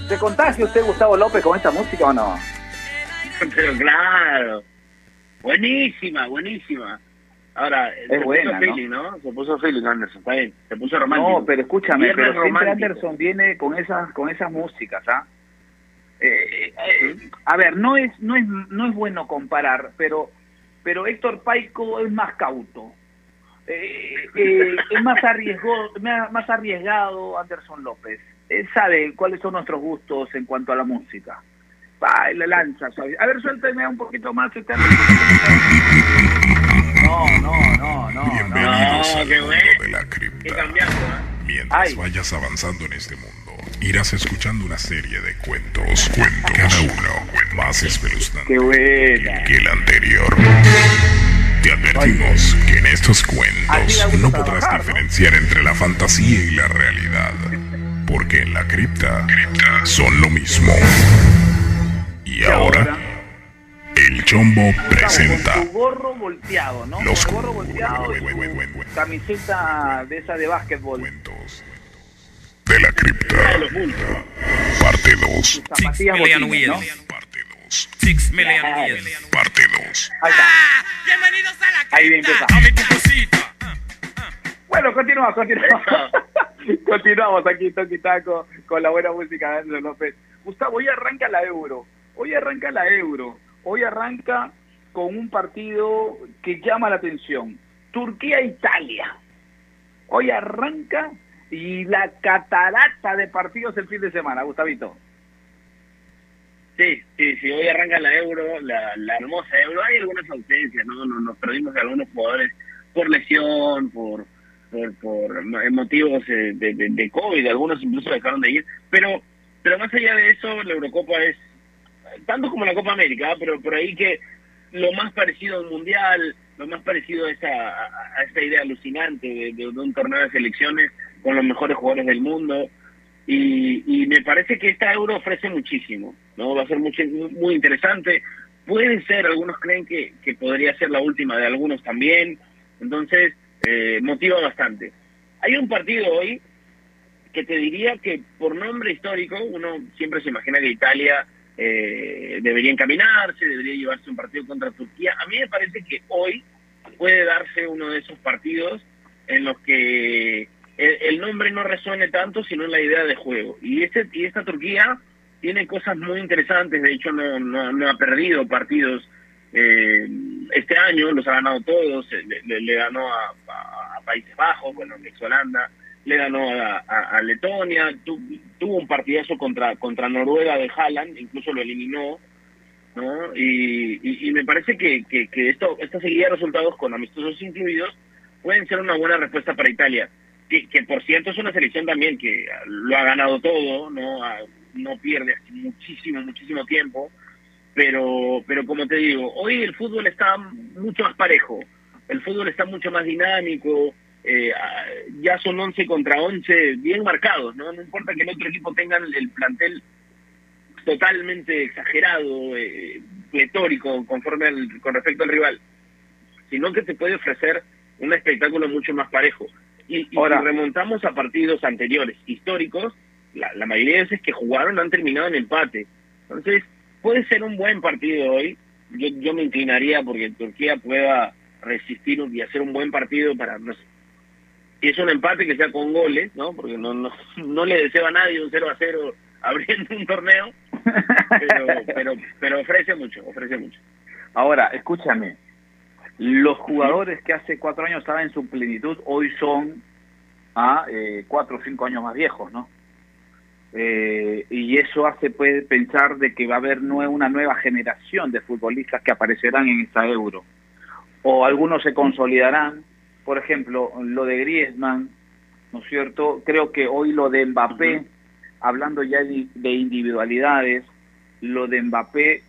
¿Se contagia usted, Gustavo López, con esta música o no? Pero claro. Buenísima, buenísima. Ahora, Es se buena, puso feeling, ¿no? Se puso feeling Anderson, está bien. Se puso No, romántico. pero escúchame, Viernes pero siempre. Anderson viene con esas, con esas músicas, ¿ah? Eh, eh, a ver, no es, no es, no es bueno comparar, pero, pero Héctor Paico es más cauto. Eh, eh, es más arriesgado, más arriesgado Anderson López. Él sabe cuáles son nuestros gustos en cuanto a la música. Va, y la lanza. A ver, suélteme un poquito más. este No, no, no, no. Bienvenidos no, al qué mundo bueno. de la cripta. ¿eh? Mientras vayas avanzando en este mundo, irás escuchando una serie de cuentos, cuentos, cada uno más espeluznante Qué buena. que el anterior. Te advertimos que en estos cuentos no podrás trabajar, ¿no? diferenciar entre la fantasía y la realidad, porque en la cripta, cripta son lo mismo. Y ahora, el Chombo presenta Con tu gorro volteado, ¿no? Los Con gorro volteado y tu camiseta de esa de básquetbol. de la cripta, parte 2. Zapatillas botines, ¿no? Six million Parte 2. Ahí está. Ahí empieza. Bueno, continuamos, continuamos. continuamos aquí, Toki Taco, con la buena música de Andrés López. Gustavo, hoy arranca la Euro. Hoy arranca la Euro. Hoy arranca con un partido que llama la atención. Turquía-Italia. Hoy arranca y la catarata de partidos el fin de semana, Gustavito. Sí, sí, sí, hoy arranca la Euro, la, hermosa Euro. Hay algunas ausencias, ¿no? Nos, perdimos algunos jugadores por lesión, por por, por motivos eh, de, de, COVID, algunos incluso dejaron de ir. Pero pero más allá de eso, la Eurocopa es, tanto como la Copa América, pero por ahí que lo más parecido a un mundial, lo más parecido a esa, a, esa idea alucinante de, de un torneo de selecciones con los mejores jugadores del mundo. Y, y me parece que esta Euro ofrece muchísimo, ¿no? Va a ser mucho, muy interesante. Puede ser, algunos creen que, que podría ser la última de algunos también. Entonces, eh, motiva bastante. Hay un partido hoy que te diría que por nombre histórico, uno siempre se imagina que Italia eh, debería encaminarse, debería llevarse un partido contra Turquía. A mí me parece que hoy puede darse uno de esos partidos en los que el, nombre no resuene tanto, sino en la idea de juego. Y este y esta Turquía tiene cosas muy interesantes, de hecho no, no, no ha perdido partidos eh, este año, los ha ganado todos, le, le, ganó a, Países Bajos, bueno, ex Holanda, le ganó a, Letonia, tu, tuvo un partidazo contra contra Noruega de Haaland, incluso lo eliminó, ¿no? Y, y, me parece que, que, esto esta seguida de resultados con amistosos incluidos pueden ser una buena respuesta para Italia, que, que por cierto es una selección también que lo ha ganado todo, no no pierde muchísimo, muchísimo tiempo, pero pero como te digo, hoy el fútbol está mucho más parejo, el fútbol está mucho más dinámico, eh, ya son 11 contra 11 bien marcados, ¿no? No importa que el otro equipo tenga el plantel totalmente exagerado, eh, pletórico conforme al, con respecto al rival, sino que te puede ofrecer un espectáculo mucho más parejo. Y, y Ahora- si remontamos a partidos anteriores, históricos, la, la mayoría de veces que jugaron han terminado en empate. Entonces, puede ser un buen partido hoy. Yo, yo me inclinaría porque Turquía pueda resistir y hacer un buen partido para, no sé, si es un empate que sea con goles, ¿no? Porque no, no, no le deseo a nadie un 0 a 0 abriendo un torneo, pero, pero, pero ofrece mucho, ofrece mucho. Ahora, escúchame. Los jugadores que hace cuatro años estaban en su plenitud hoy son a eh, cuatro o cinco años más viejos, ¿no? Eh, y eso hace pues, pensar de que va a haber nue- una nueva generación de futbolistas que aparecerán en esta Euro. O algunos se consolidarán. Por ejemplo, lo de Griezmann, ¿no es cierto? Creo que hoy lo de Mbappé hablando ya de, de individualidades, lo de Mbappé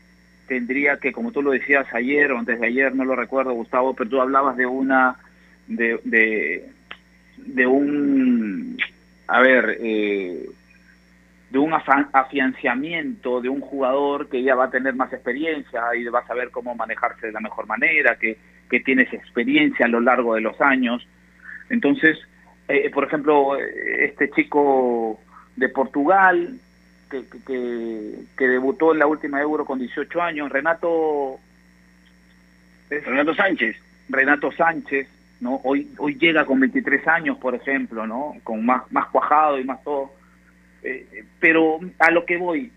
tendría que, como tú lo decías ayer o antes de ayer, no lo recuerdo, Gustavo, pero tú hablabas de una, de, de, de un, a ver, eh, de un afianciamiento de un jugador que ya va a tener más experiencia y va a saber cómo manejarse de la mejor manera, que, que tiene esa experiencia a lo largo de los años. Entonces, eh, por ejemplo, este chico de Portugal, que, que, que, que debutó en la última Euro con 18 años, Renato... Renato Sánchez. Renato Sánchez, ¿no? Hoy, hoy llega con 23 años, por ejemplo, ¿no? Con más, más cuajado y más todo. Eh, eh, pero a lo que voy,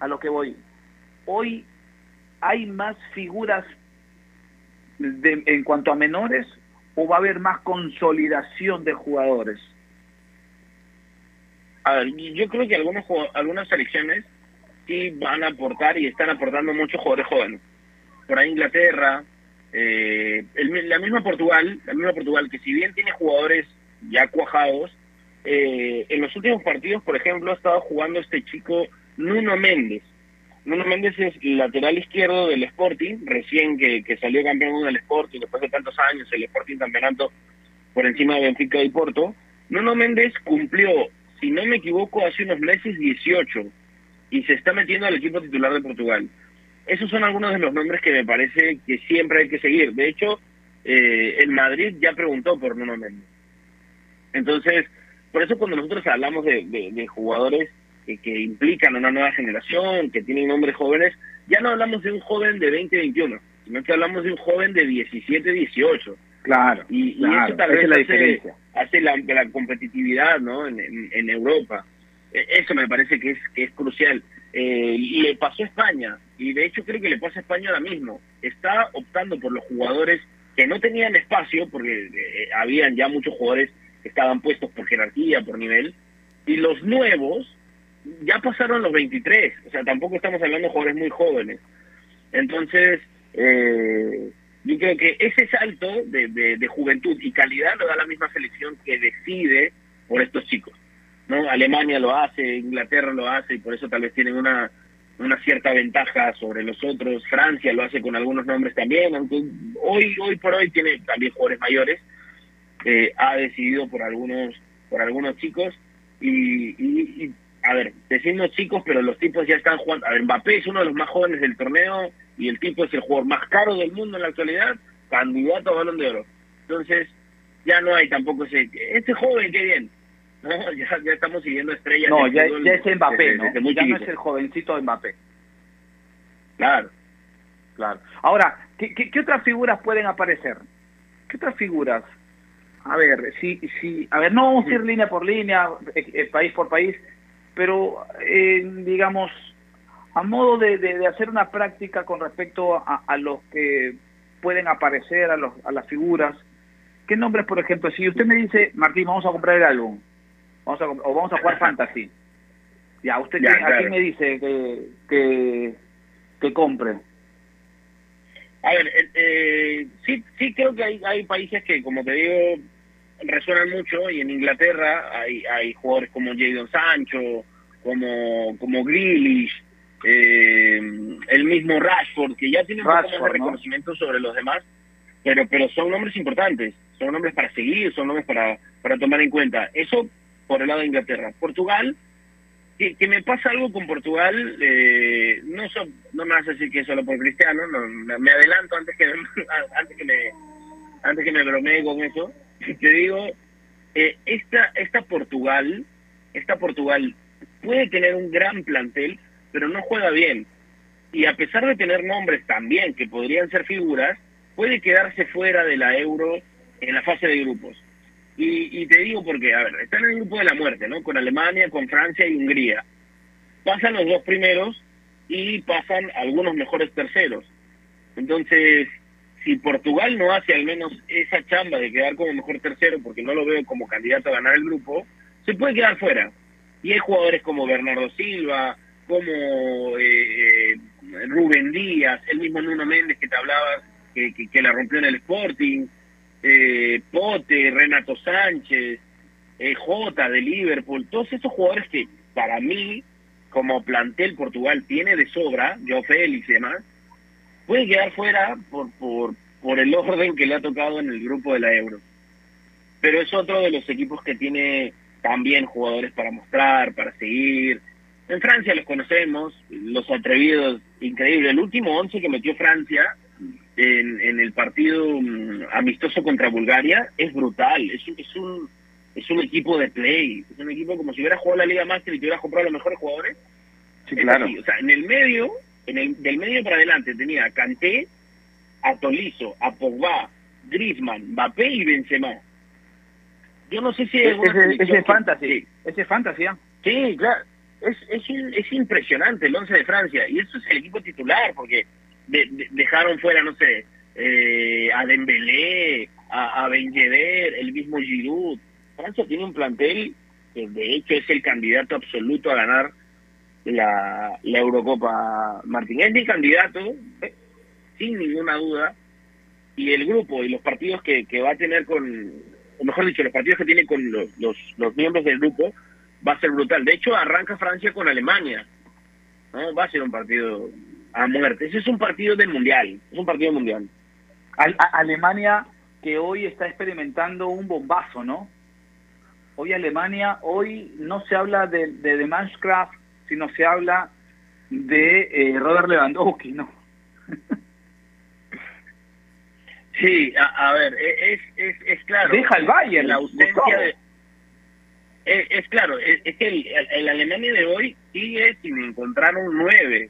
a lo que voy. Hoy hay más figuras de- en cuanto a menores o va a haber más consolidación de jugadores. A ver, yo creo que algunos algunas selecciones sí van a aportar y están aportando muchos jugadores jóvenes. Por ahí Inglaterra, eh, el- la misma Portugal, la misma Portugal que si bien tiene jugadores ya cuajados, eh, en los últimos partidos, por ejemplo, ha estado jugando este chico Nuno Méndez. Nuno Méndez es lateral izquierdo del Sporting, recién que, salió campeón del Sporting después de tantos años, el Sporting campeonato por encima de Benfica y Porto. Nuno Méndez cumplió, si no me equivoco, hace unos meses 18 y se está metiendo al equipo titular de Portugal. Esos son algunos de los nombres que me parece que siempre hay que seguir. De hecho, eh, el Madrid ya preguntó por Nuno Méndez. Entonces, por eso cuando nosotros hablamos de, de- de jugadores que, que implican una nueva generación, que tienen nombres jóvenes, ya no hablamos de un joven de 20, 21, sino que hablamos de un joven de 17, 18. Claro, Y, eso tal vez es la hace, diferencia. hace la, la competitividad ¿no? en, en- en Europa. E- Eso me parece que es, que es crucial. Eh, le pasó a España, y de hecho creo que le pasa a España ahora mismo. Está optando por los jugadores que no tenían espacio, porque eh, habían ya muchos jugadores estaban puestos por jerarquía, por nivel, y los nuevos ya pasaron los 23, o sea, tampoco estamos hablando de jugadores muy jóvenes. Entonces, eh, yo creo que ese salto de, de- de juventud y calidad lo da la misma selección que decide por estos chicos. no Alemania lo hace, Inglaterra lo hace y por eso tal vez tienen una, una cierta ventaja sobre los otros. Francia lo hace con algunos nombres también, aunque hoy hoy por hoy tiene también jugadores mayores. Eh, ha decidido por algunos por algunos chicos y, y- y, a ver, decimos chicos, pero los tipos ya están jugando. A ver, Mbappé es uno de los más jóvenes del torneo y el tipo es el jugador más caro del mundo en la actualidad, candidato a balón de oro. Entonces, ya no hay tampoco ese. Este joven, qué bien. No, ya, ya estamos siguiendo estrellas. No, ya, ya es Mbappé, desde- ¿no? desde muy ya no chiquito. es el jovencito de Mbappé. Claro. Claro. Ahora, ¿qué, qué, qué otras figuras pueden aparecer? ¿Qué otras figuras? A ver, si, si, a ver, no vamos a ir línea por línea, eh, eh, país por país, pero eh, digamos, a modo de, de- de hacer una práctica con respecto a, a los que pueden aparecer, a, los, a las figuras, ¿qué nombres, por ejemplo, si usted me dice, Martín, vamos a comprar el álbum, vamos a, o vamos a jugar Fantasy, ya, ¿usted Ya, claro. quién me dice que, que, que compre? A ver, eh, eh, sí, sí creo que hay, hay países que, como te digo, resuenan mucho y en Inglaterra hay, hay jugadores como Jadon Sancho, como, como Grealish, eh, el mismo Rashford, que ya tiene un poco más de Rashford, ¿no? reconocimiento sobre los demás, pero pero son nombres importantes, son nombres para seguir, son nombres para, para tomar en cuenta. Eso por el lado de Inglaterra. Portugal, que, que me pasa algo con Portugal, eh, no so- no me vas a decir que es solo por Cristiano, no, me me adelanto antes que antes que me antes que me bromee con eso, te digo, eh, esta esta Portugal, esta Portugal puede tener un gran plantel, pero no juega bien. Y a pesar de tener nombres también que podrían ser figuras, puede quedarse fuera de la Euro en la fase de grupos. Y, y te digo porque, a ver, están en el grupo de la muerte, ¿no? Con Alemania, con Francia y Hungría. Pasan los dos primeros y pasan algunos mejores terceros. Entonces, si Portugal no hace al menos esa chamba de quedar como mejor tercero, porque no lo veo como candidato a ganar el grupo, se puede quedar fuera. Y hay jugadores como Bernardo Silva, como eh, eh, Rubén Díaz, el mismo Nuno Méndez que te hablaba, que, la rompió en el Sporting, eh, Pote, Renato Sánchez, eh, Jota de Liverpool, todos esos jugadores que, para mí, como plantel Portugal tiene de sobra, yo Félix y demás, puede quedar fuera por, por, por el orden que le ha tocado en el grupo de la Euro. Pero es otro de los equipos que tiene también jugadores para mostrar, para seguir. En Francia los conocemos, los atrevidos, increíble. El último once que metió Francia en, en el partido mm, amistoso contra Bulgaria es brutal. Es, es un es un equipo de play, es un equipo como si hubiera jugado la Liga Master y te hubiera comprado los mejores jugadores. Sí, claro. O sea, en el medio, en el, del medio para adelante tenía a Kanté, a Tolizo, a Pogba, Griezmann, Mbappé y Benzema. Yo no sé si es ese, ese fantasy, ese fantasy, ¿ah? Sí, claro. Es, es, es impresionante el once de Francia y eso es el equipo titular porque dejaron fuera, no sé, eh, a Dembélé, a, a Ben Yedder, el mismo Giroud. Francia tiene un plantel que de hecho es el candidato absoluto a ganar la, la Eurocopa mi candidato, eh, sin ninguna duda, y el grupo y los partidos que, que va a tener con, o mejor dicho, los partidos que tiene con los, los, los miembros del grupo va a ser brutal. De hecho, arranca Francia con Alemania. ¿no? Va a ser un partido a muerte. Ese es un partido del Mundial. Es un partido mundial. Alemania que hoy está experimentando un bombazo, ¿no? Hoy Alemania, hoy no se habla de, de, de sino se habla de eh, Robert Lewandowski, ¿no? sí, a, a, ver, e, es, es, es claro. Deja el Bayern. La ausencia de, es, es, claro, es, es que el, el, Alemania de hoy sigue sin encontrar un 9,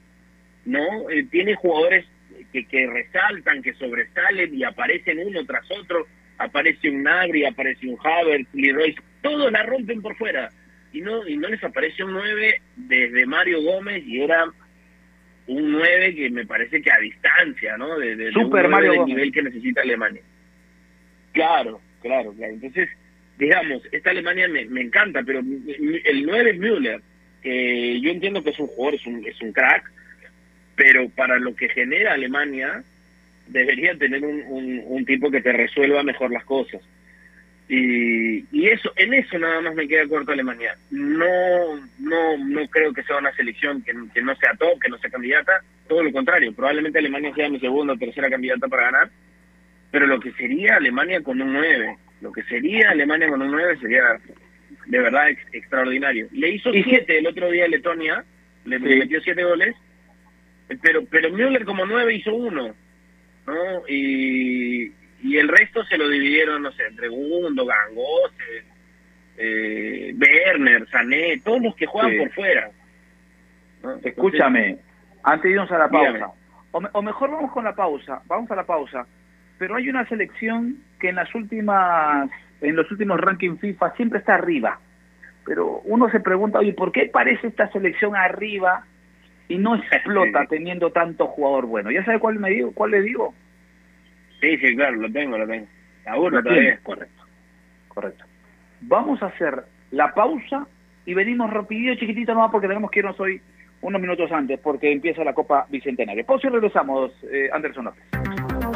¿no? Eh, tiene jugadores que, que resaltan, que sobresalen y aparecen uno tras otro. Aparece un Nagri, aparece un Havertz, Leroy todos la rompen por fuera. Y no, y no les aparece un 9 desde Mario Gómez y era un 9 que me parece que a distancia, ¿no? De, de, Super de un Mario del Gómez. nivel que necesita Alemania. Claro, claro, claro. Entonces, digamos, esta Alemania me, me encanta, pero el 9 es Müller, que yo entiendo que es un jugador, es un, es un crack, pero para lo que genera Alemania, debería tener un, un, un tipo que te resuelva mejor las cosas. Y, y eso en eso nada más me queda corto Alemania. No no no creo que sea una selección que, que, no sea top que no sea candidata. Todo lo contrario probablemente Alemania sea mi segunda o tercera candidata para ganar. Pero lo que sería Alemania con un 9 lo que sería Alemania con un 9 sería de verdad ex, extraordinario. Le hizo 7 el otro día a Letonia le, Sí. metió 7 goles pero pero Müller como 9 hizo uno ¿no? y y el resto se lo dividieron, no sé, entre Gundo, Gangose, eh, Werner, Sané, todos los que juegan Sí. por fuera. ¿no? Escúchame, antes de irnos a la pausa, o, me- o mejor vamos con la pausa, vamos a la pausa, pero hay una selección que en las últimas, en los últimos rankings FIFA siempre está arriba, pero uno se pregunta, oye, ¿por qué parece esta selección arriba y no explota teniendo tanto jugador bueno? ¿Ya sabe cuál me digo, cuál le digo? Sí, sí, claro, lo tengo, lo tengo. A uno Lo todavía. correcto, correcto. Vamos a hacer la pausa y venimos rapidito, chiquitito nomás, porque tenemos que irnos hoy unos minutos antes, porque empieza la Copa Bicentenaria. Pausa y regresamos, eh, Anderson López.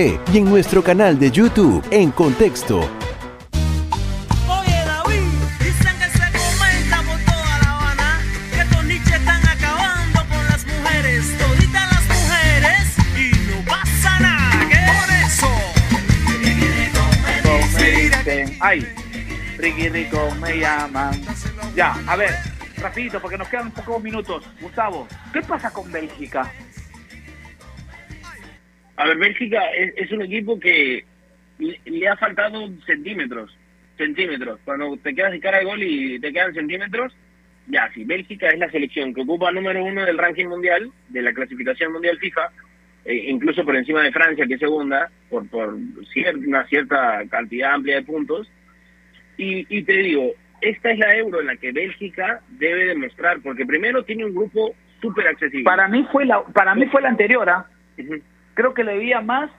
y en nuestro canal de YouTube en Contexto. Oye David, dicen que se comenta por toda La Habana que estos niches están acabando con las mujeres, toditas las mujeres y no pasa nada. que por eso me dicen, ay, Ricky Rico me llaman. Ya, a ver, rapidito, porque nos quedan pocos minutos. Gustavo, ¿qué pasa con Bélgica? A ver, Bélgica es, es un equipo que le, le ha faltado centímetros, centímetros. Cuando te quedas de cara al gol y te quedan centímetros, ya, si Bélgica es la selección que ocupa número uno del ranking mundial, de la clasificación mundial FIFA, eh, incluso por encima de Francia, que es segunda, por, por cier- una cierta cantidad amplia de puntos. Y, y te digo, esta es la euro en la que Bélgica debe demostrar, porque primero tiene un grupo súper accesible. Para mí fue la, para mí fue la anterior, ¿ah? Creo que le veía más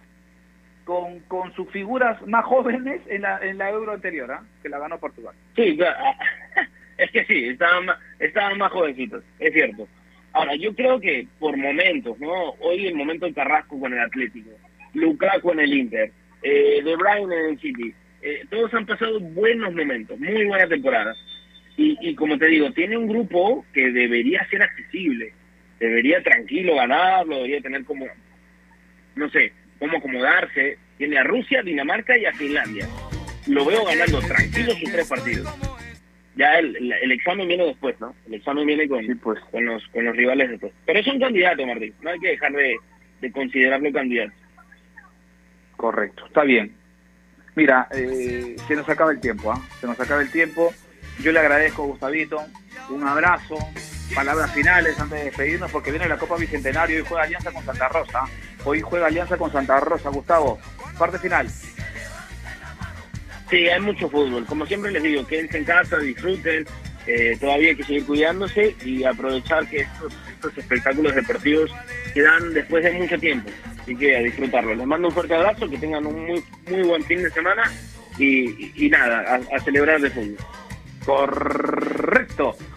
con, con sus figuras más jóvenes en la, en la euro anterior, ¿ah? Que la ganó Portugal. Sí, es que sí, estaban estaban más jovencitos, es cierto. Ahora, yo creo que por momentos, ¿no? Hoy el momento de Carrasco con el Atlético, Lukaku en el Inter, eh, De Bruyne en el City, eh, todos han pasado buenos momentos, muy buena temporada. Y, y como te digo, tiene un grupo que debería ser accesible, debería tranquilo ganarlo, debería tener como, no sé, cómo acomodarse. Tiene a Rusia, Dinamarca y a Finlandia. Lo veo ganando tranquilo sus tres partidos. Ya el, el, el examen viene después, ¿no? El examen viene con, con, los, con los rivales después. Pero es un candidato, Martín. No hay que dejar de, de considerarlo candidato. Correcto, está bien. Mira, eh, se nos acaba el tiempo, ¿ah? Se nos acaba el tiempo. Yo le agradezco Gustavito, un abrazo, palabras finales antes de despedirnos porque viene la Copa Bicentenario y juega Alianza con Santa Rosa. Hoy juega Alianza con Santa Rosa, Gustavo. Parte final. Sí, hay mucho fútbol. Como siempre les digo, quédense en casa, disfruten. Eh, todavía hay que seguir cuidándose y aprovechar que estos, estos espectáculos deportivos se dan después de mucho tiempo. Así que a disfrutarlo. Les mando un fuerte abrazo, que tengan un muy, muy buen fin de semana y, y- y nada, a, a celebrar de fútbol. Correcto.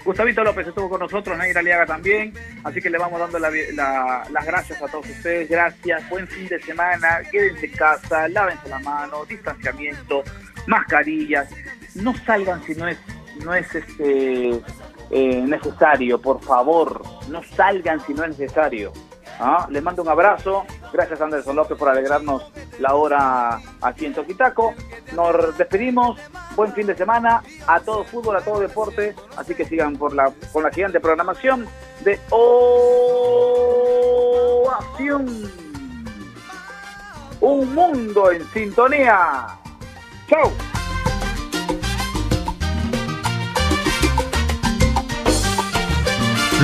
Gustavito López estuvo con nosotros, Neira Aliaga también. Así que le vamos dando la- la- las gracias a todos ustedes. Gracias, buen fin de semana. Quédense en casa, lávense la mano, distanciamiento, mascarillas. No salgan si no es, no es este eh, necesario, por favor. No salgan si no es necesario. ¿Ah? Les mando un abrazo. Gracias Anderson López por alegrarnos la hora aquí en Toquitaco. Nos despedimos. Buen fin de semana a todo fútbol, a todo deporte. Así que sigan por la, con la gigante programación de Ovación. Un mundo en sintonía. ¡Chao!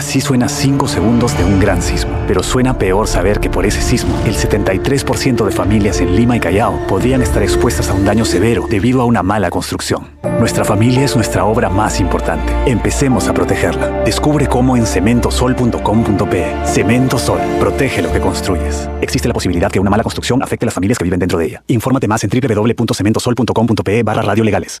Así suena 5 segundos de un gran sismo, pero suena peor saber que por ese sismo, el 73% de familias en Lima y Callao podrían estar expuestas a un daño severo debido a una mala construcción. Nuestra familia es nuestra obra más importante. Empecemos a protegerla. Descubre cómo en cementosol.com.pe. Cemento Sol, protege lo que construyes. Existe la posibilidad que una mala construcción afecte a las familias que viven dentro de ella. Infórmate más en www.cementosol.com.pe barra radiolegales.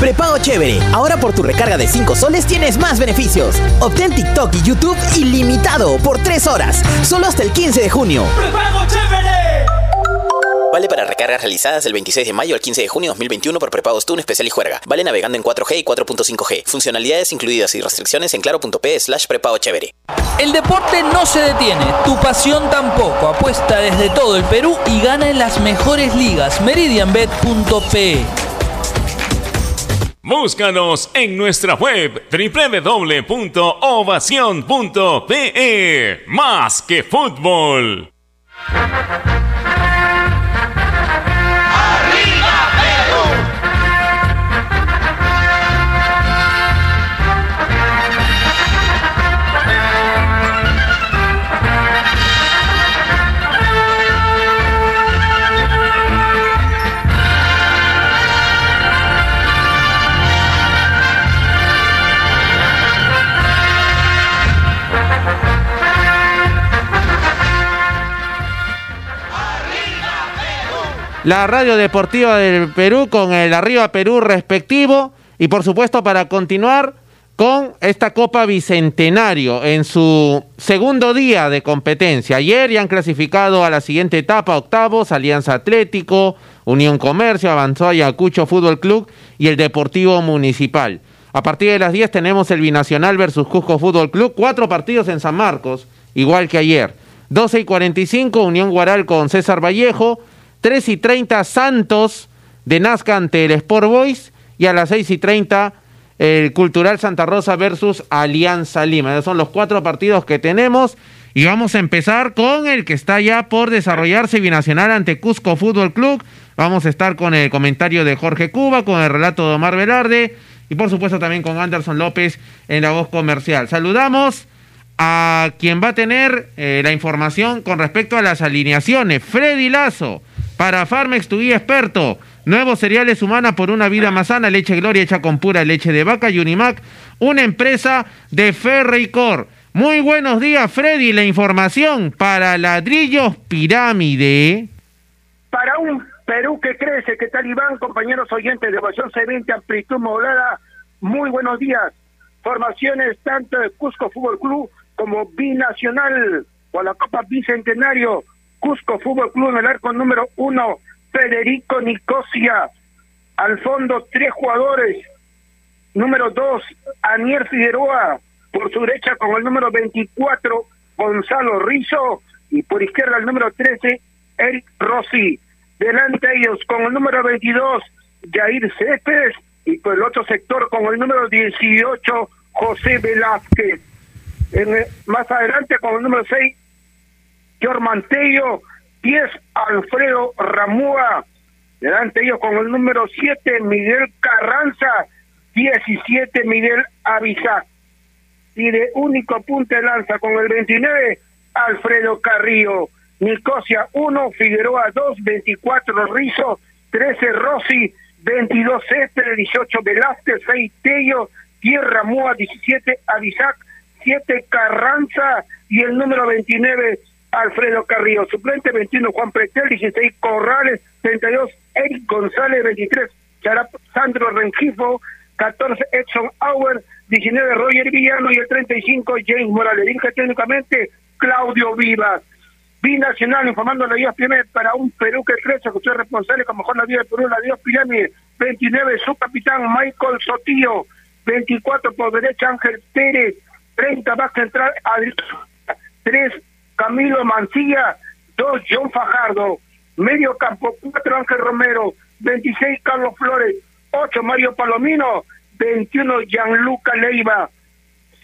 Prepago Chévere. Ahora por tu recarga de 5 soles tienes más beneficios. Obtén TikTok y YouTube ilimitado por 3 horas. Solo hasta el 15 de junio. ¡Prepago chévere! Vale para recargas realizadas del 26 de mayo al 15 de junio de 2021 por prepagos TUN especial y juerga. Vale navegando en 4G y 4.5G. Funcionalidades incluidas y restricciones en claro.p slash prepago chévere. El deporte no se detiene, tu pasión tampoco. Apuesta desde todo el Perú y gana en las mejores ligas. Meridianbet.pe Búscanos en nuestra web www.ovacion.pe. Más que fútbol. La radio deportiva del Perú con el Arriba Perú respectivo y por supuesto para continuar con esta Copa Bicentenario en su segundo día de competencia. Ayer ya han clasificado a la siguiente etapa, octavos, Alianza Atlético, Unión Comercio, avanzó Ayacucho Fútbol Club y el Deportivo Municipal. A partir de las 10 tenemos el Binacional versus Cusco Fútbol Club, cuatro partidos en San Marcos, igual que ayer. 12 y 45, Unión Guaral con César Vallejo, 3 y 30, Santos de Nazca ante el Sport Boys, y a las 6 y 30, el Cultural Santa Rosa versus Alianza Lima. Esos son los cuatro partidos que tenemos. Y vamos a empezar con el que está ya por desarrollarse binacional ante Cusco Fútbol Club. Vamos a estar con el comentario de Jorge Cuba, con el relato de Omar Velarde y por supuesto también con Anderson López en la voz comercial. Saludamos a quien va a tener eh, la información con respecto a las alineaciones. Freddy Lazo, para Farmex, tu guía experto. Nuevos cereales humanas por una vida más sana, leche Gloria hecha con pura leche de vaca y Unimac, una empresa de Ferreycor. Muy buenos días, Freddy. La información para ladrillos pirámide. Para un Perú que crece, ¿qué tal Iván? Compañeros oyentes de Ovación C20, amplitud modulada, muy buenos días. Formaciones tanto de Cusco Fútbol Club como Binacional o la Copa Bicentenario. Cusco Fútbol Club en el arco número uno, Federico Nicosia. Al fondo, tres jugadores. Número dos, Anier Figueroa. Por su derecha, con el número 24, Gonzalo Rizo. Y por izquierda, el número 13, Eric Rossi. Delante ellos, con el número 22, Jair Céspedes. Y por el otro sector, con el número 18, José Velázquez. Más adelante, con el número 6, George Mantello. 10, Alfredo Ramúa. Delante ellos con el número 7, Miguel Carranza. 17, Miguel Avisac. Y de único punta de lanza con el 29, Alfredo Carrillo. Nicosia 1, Figueroa 2, 24 Rizo, 13 Rossi, 22 Este, 18 Velázquez, 6 Tello, 10 Ramúa, 17 Avisac, 7 Carranza y el número 29 Alfredo Carrillo. Suplente 21 Juan Pretel, 16 Corrales, 32 Eric González, 23 Charap Sandro Rengifo, 14 Edson Auer, 19 Roger Villano y el 35 James Morales. Dirige técnicamente Claudio Vivas. Binacional informando la Dios Pirámide para un Perú que crece, que usted es responsable con mejor la vida del Perú, la Dios Pirámide. 29 su capitán Michael Sotillo, 24 por derecha Ángel Pérez, 30 va a central Adrián, 3 Camilo Mancilla, 2 John Fajardo, medio campo 4 Ángel Romero, 26 Carlos Flores, 8 Mario Palomino, 21 Gianluca Leiva,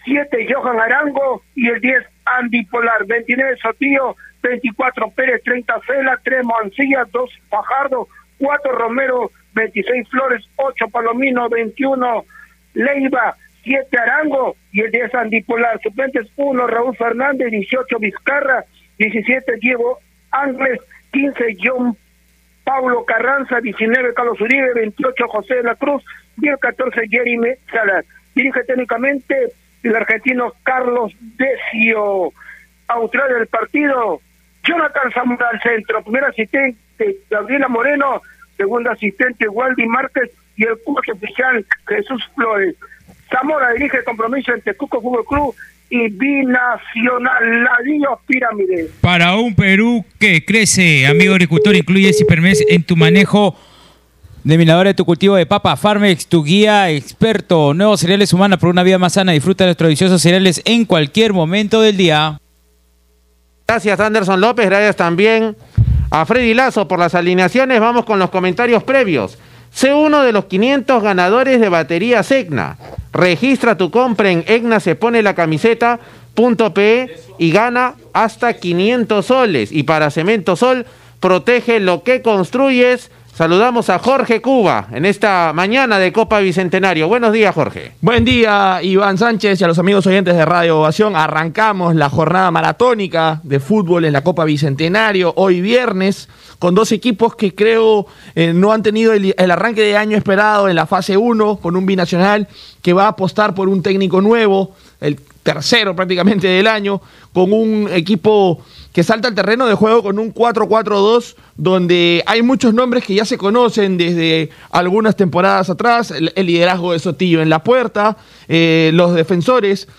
7 Johan Arango y el 10 Andy Polar, 29 Sotillo, 24 Pérez, 30 Fela, 3 Mancilla, 2 Fajardo, 4 Romero, 26 Flores, 8 Palomino, 21 Leiva, 7 Arango y el 10 Andy Polar. Suplentes 1 Raúl Fernández, 18 Vizcarra, 17 Diego Ángeles, 15 John Pablo Carranza, 19 Carlos Uribe, 28 José de la Cruz, 10 14 Jeremy Salas. Dirige técnicamente el argentino Carlos Decio. Autor del partido, Jonathan Zamora al centro, primer asistente Gabriela Moreno, segundo asistente Waldi Márquez y el curso oficial Jesús Flores. Zamora dirige el compromiso entre Cuco Fútbol Club y Binacional Ladillos Pirámides. Para un Perú que crece, amigo agricultor, incluye Cipermes en tu manejo de minadora de tu cultivo de papa, Farmex, tu guía experto, nuevos cereales humanos por una vida más sana. Disfruta de nuestros deliciosos cereales en cualquier momento del día. Gracias Anderson López, gracias también a Freddy Lazo por las alineaciones. Vamos con los comentarios previos. Sé uno de los 500 ganadores de batería Segna. Registra tu compra en Egna se pone la y gana hasta 500 soles. Y para Cemento Sol, protege lo que construyes. Saludamos a Jorge Cuba en esta mañana de Copa Bicentenario. Buenos días, Jorge. Buen día, Iván Sánchez y a los amigos oyentes de Radio Ovación. Arrancamos la jornada maratónica de fútbol en la Copa Bicentenario hoy viernes con dos equipos que creo eh, no han tenido el, el arranque de año esperado en la fase 1, con un binacional que va a apostar por un técnico nuevo, el tercero prácticamente del año, con un equipo que salta al terreno de juego con un 4-4-2, donde hay muchos nombres que ya se conocen desde algunas temporadas atrás, el, el liderazgo de Sotillo en la puerta, eh, los defensores